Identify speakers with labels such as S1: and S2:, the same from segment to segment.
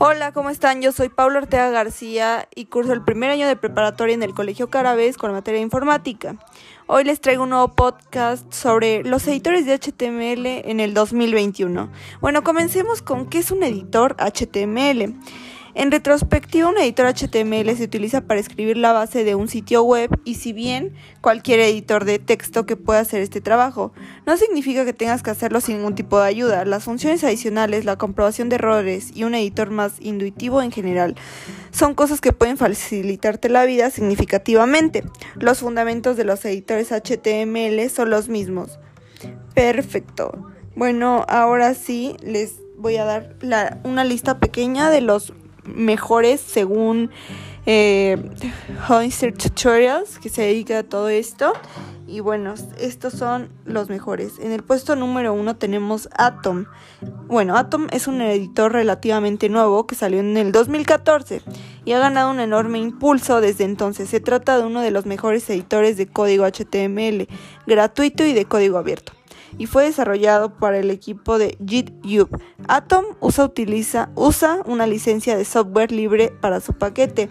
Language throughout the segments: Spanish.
S1: Hola, ¿cómo están? Yo soy Paula Ortega García y curso el primer año de preparatoria en el Colegio Carabes con materia de informática. Hoy les traigo un nuevo podcast sobre los editores de HTML en el 2021. Bueno, comencemos con qué es un editor HTML. En retrospectiva, un editor HTML se utiliza para escribir la base de un sitio web y si bien cualquier editor de texto que pueda hacer este trabajo, no significa que tengas que hacerlo sin ningún tipo de ayuda. Las funciones adicionales, la comprobación de errores y un editor más intuitivo en general son cosas que pueden facilitarte la vida significativamente. Los fundamentos de los editores HTML son los mismos. Perfecto. Bueno, ahora sí les voy a dar una lista pequeña de los mejores según eh, Tutorials, que se dedica a todo esto. Y bueno, estos son los mejores. En el puesto número uno tenemos Atom. Bueno, Atom es un editor relativamente nuevo que salió en el 2014 y ha ganado un enorme impulso desde entonces. Se trata de uno de los mejores editores de código HTML, gratuito y de código abierto y fue desarrollado para el equipo de GitHub. Atom usa, utiliza, usa una licencia de software libre para su paquete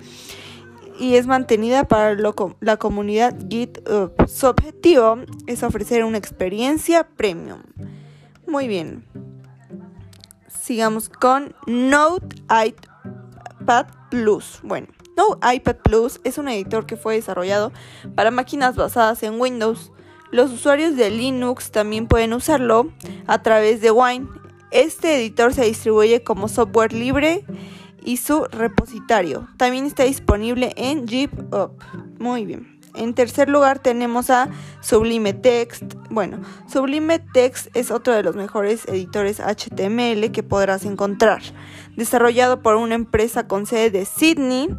S1: y es mantenida para la comunidad GitHub. Su objetivo es ofrecer una experiencia premium. Muy bien. Sigamos con Node iPad Plus. Bueno, Node iPad Plus es un editor que fue desarrollado para máquinas basadas en Windows. Los usuarios de Linux también pueden usarlo a través de Wine. Este editor se distribuye como software libre y su repositorio también está disponible en GitHub. Muy bien. En tercer lugar tenemos a Sublime Text. Bueno, Sublime Text es otro de los mejores editores HTML que podrás encontrar. Desarrollado por una empresa con sede de Sydney,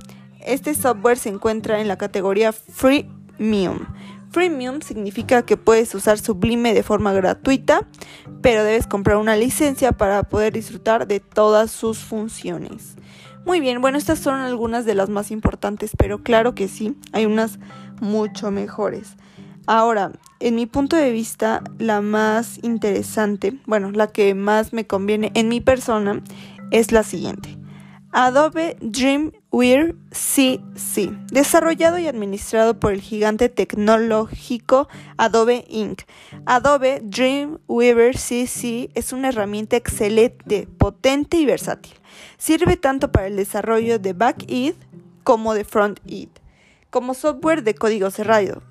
S1: este software se encuentra en la categoría Freemium. Freemium significa que puedes usar Sublime de forma gratuita, pero debes comprar una licencia para poder disfrutar de todas sus funciones. Muy bien, bueno, estas son algunas de las más importantes, pero claro que sí, hay unas mucho mejores. Ahora, en mi punto de vista, la más interesante, bueno, la que más me conviene en mi persona, es la siguiente. Adobe Dreamweaver CC, desarrollado y administrado por el gigante tecnológico Adobe Inc. Adobe Dreamweaver CC es una herramienta excelente, potente y versátil. Sirve tanto para el desarrollo de back-end como de front-end, como software de código cerrado.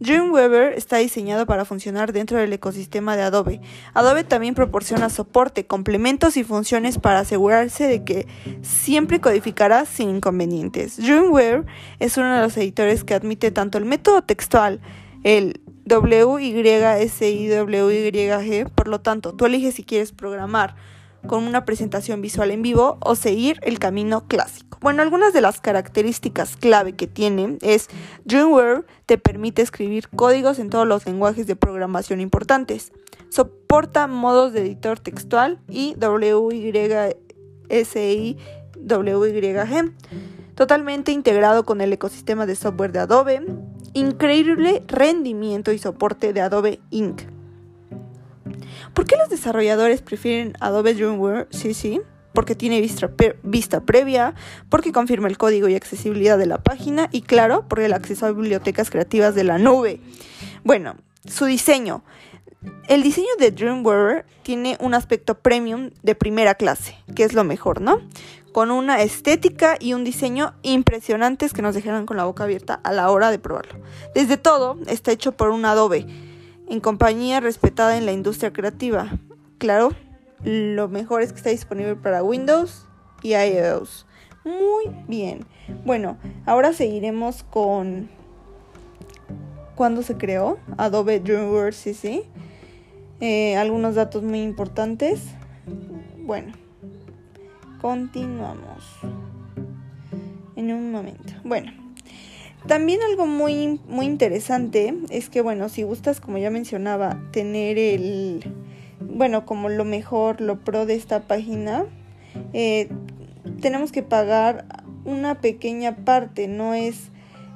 S1: Dreamweaver está diseñado para funcionar dentro del ecosistema de Adobe. Adobe también proporciona soporte, complementos y funciones para asegurarse de que siempre codificará sin inconvenientes. Dreamweaver es uno de los editores que admite tanto el método textual, el WYSIWYG, por lo tanto, tú eliges si quieres programar con una presentación visual en vivo o seguir el camino clásico. Bueno, algunas de las características clave que tiene es Dreamweaver te permite escribir códigos en todos los lenguajes de programación importantes. Soporta modos de editor textual y WYSI WYG. Totalmente integrado con el ecosistema de software de Adobe. Increíble rendimiento y soporte de Adobe Inc. ¿Por qué los desarrolladores prefieren Adobe Dreamweaver? Sí, sí, porque tiene vista, previa, porque confirma el código y accesibilidad de la página y claro, por el acceso a bibliotecas creativas de la nube. Bueno, su diseño. El diseño de Dreamweaver tiene un aspecto premium de primera clase, que es lo mejor, ¿no? Con una estética y un diseño impresionantes que nos dejarán con la boca abierta a la hora de probarlo. Desde todo, está hecho por un Adobe en compañía respetada en la industria creativa. Claro, lo mejor es que está disponible para Windows y iOS. Muy bien. Bueno, ahora seguiremos con cuándo se creó Adobe Dreamweaver CC. Eh, algunos datos muy importantes. Bueno, continuamos en un momento. Bueno. También algo muy, muy interesante es que, bueno, si gustas, como ya mencionaba, tener el, bueno, como lo mejor, lo pro de esta página, eh, tenemos que pagar una pequeña parte, no es,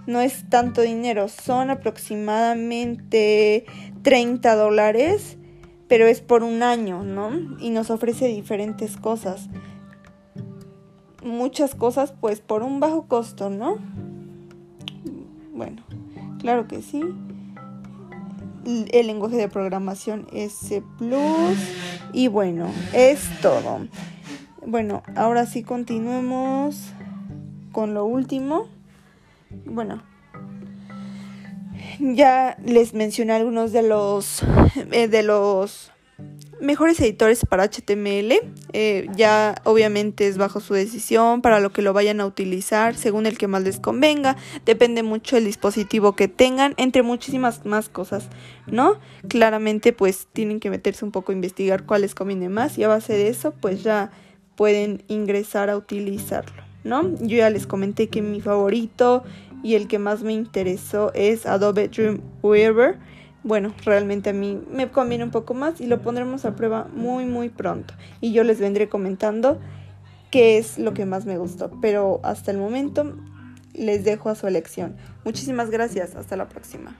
S1: no es tanto dinero, son aproximadamente 30 dólares, pero es por un año, ¿no? Y nos ofrece diferentes cosas. muchas cosas pues por un bajo costo, ¿no? Bueno, claro que sí. El lenguaje de programación S Plus. Y bueno, es todo. Bueno, ahora sí continuemos con lo último. Bueno, ya les mencioné algunos de los eh, de los mejores editores para HTML. Eh, ya obviamente es bajo su decisión para lo que lo vayan a utilizar según el que más les convenga. Depende mucho del dispositivo que tengan, entre muchísimas más cosas, ¿no? Claramente pues tienen que meterse un poco a investigar cuál les conviene más y a base de eso pues ya pueden ingresar a utilizarlo, ¿no? Yo ya les comenté que mi favorito y el que más me interesó es Adobe Dreamweaver. Bueno, realmente a mí me conviene un poco más y lo pondremos a prueba muy muy pronto y yo les vendré comentando qué es lo que más me gustó, pero hasta el momento les dejo a su elección. Muchísimas gracias, hasta la próxima.